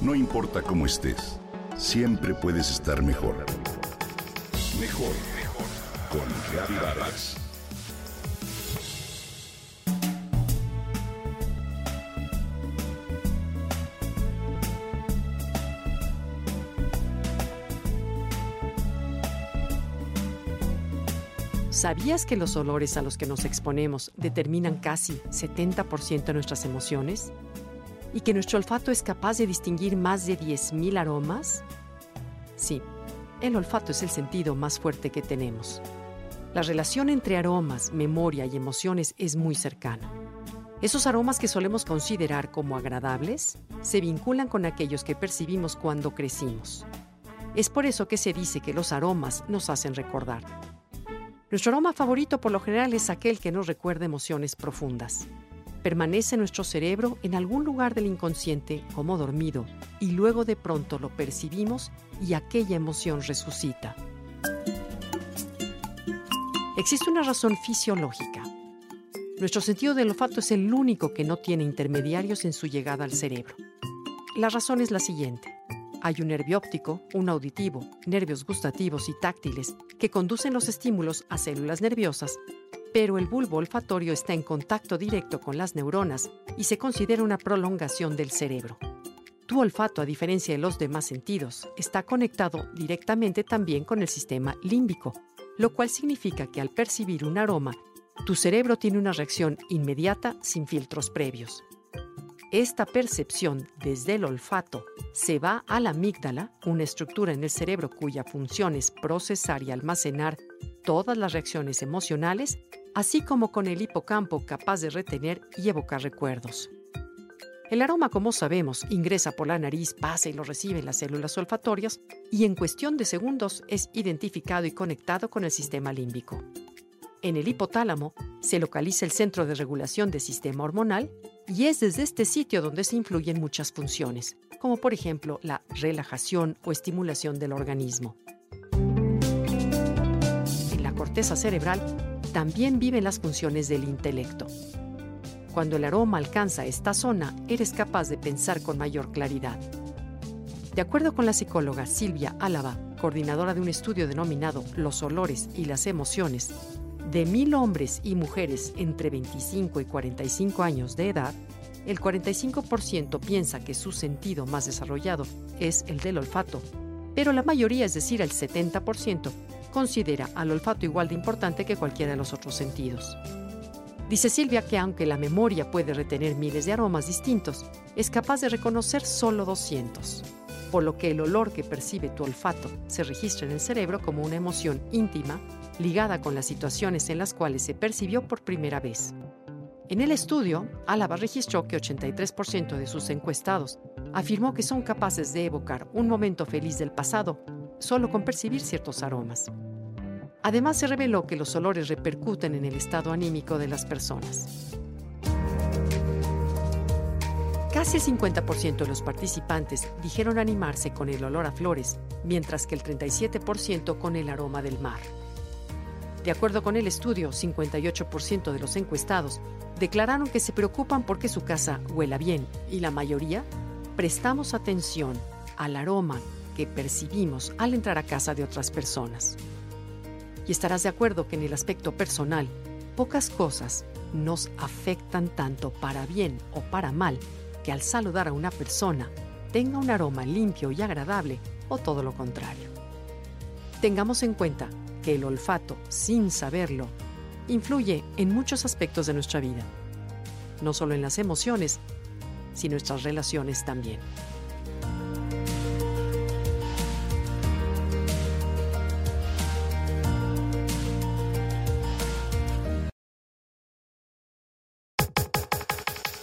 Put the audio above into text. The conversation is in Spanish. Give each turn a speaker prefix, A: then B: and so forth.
A: No importa cómo estés, siempre puedes estar mejor. Mejor, mejor. Con Vargas.
B: ¿Sabías que los olores a los que nos exponemos determinan casi 70% de nuestras emociones? ¿Y que nuestro olfato es capaz de distinguir más de 10.000 aromas? Sí, el olfato es el sentido más fuerte que tenemos. La relación entre aromas, memoria y emociones es muy cercana. Esos aromas que solemos considerar como agradables se vinculan con aquellos que percibimos cuando crecimos. Es por eso que se dice que los aromas nos hacen recordar. Nuestro aroma favorito por lo general es aquel que nos recuerda emociones profundas. Permanece nuestro cerebro en algún lugar del inconsciente como dormido y luego de pronto lo percibimos y aquella emoción resucita. Existe una razón fisiológica. Nuestro sentido del olfato es el único que no tiene intermediarios en su llegada al cerebro. La razón es la siguiente. Hay un nervio óptico, un auditivo, nervios gustativos y táctiles que conducen los estímulos a células nerviosas, pero el bulbo olfatorio está en contacto directo con las neuronas y se considera una prolongación del cerebro. Tu olfato, a diferencia de los demás sentidos, está conectado directamente también con el sistema límbico, lo cual significa que al percibir un aroma, tu cerebro tiene una reacción inmediata sin filtros previos. Esta percepción desde el olfato se va a la amígdala, una estructura en el cerebro cuya función es procesar y almacenar todas las reacciones emocionales, así como con el hipocampo capaz de retener y evocar recuerdos. El aroma, como sabemos, ingresa por la nariz, pasa y lo reciben las células olfatorias y en cuestión de segundos es identificado y conectado con el sistema límbico. En el hipotálamo se localiza el centro de regulación del sistema hormonal y es desde este sitio donde se influyen muchas funciones, como por ejemplo la relajación o estimulación del organismo. En la corteza cerebral también viven las funciones del intelecto. Cuando el aroma alcanza esta zona, eres capaz de pensar con mayor claridad. De acuerdo con la psicóloga Silvia Álava, coordinadora de un estudio denominado Los olores y las emociones, de mil hombres y mujeres entre 25 y 45 años de edad, el 45% piensa que su sentido más desarrollado es el del olfato, pero la mayoría, es decir, el 70%, considera al olfato igual de importante que cualquiera de los otros sentidos. Dice Silvia que aunque la memoria puede retener miles de aromas distintos, es capaz de reconocer solo 200, por lo que el olor que percibe tu olfato se registra en el cerebro como una emoción íntima ligada con las situaciones en las cuales se percibió por primera vez. En el estudio, Álava registró que 83% de sus encuestados afirmó que son capaces de evocar un momento feliz del pasado solo con percibir ciertos aromas. Además, se reveló que los olores repercuten en el estado anímico de las personas. Casi el 50% de los participantes dijeron animarse con el olor a flores, mientras que el 37% con el aroma del mar. De acuerdo con el estudio, 58% de los encuestados declararon que se preocupan porque su casa huela bien y la mayoría prestamos atención al aroma percibimos al entrar a casa de otras personas. Y estarás de acuerdo que en el aspecto personal, pocas cosas nos afectan tanto para bien o para mal que al saludar a una persona tenga un aroma limpio y agradable o todo lo contrario. Tengamos en cuenta que el olfato, sin saberlo, influye en muchos aspectos de nuestra vida, no solo en las emociones, sino en nuestras relaciones también.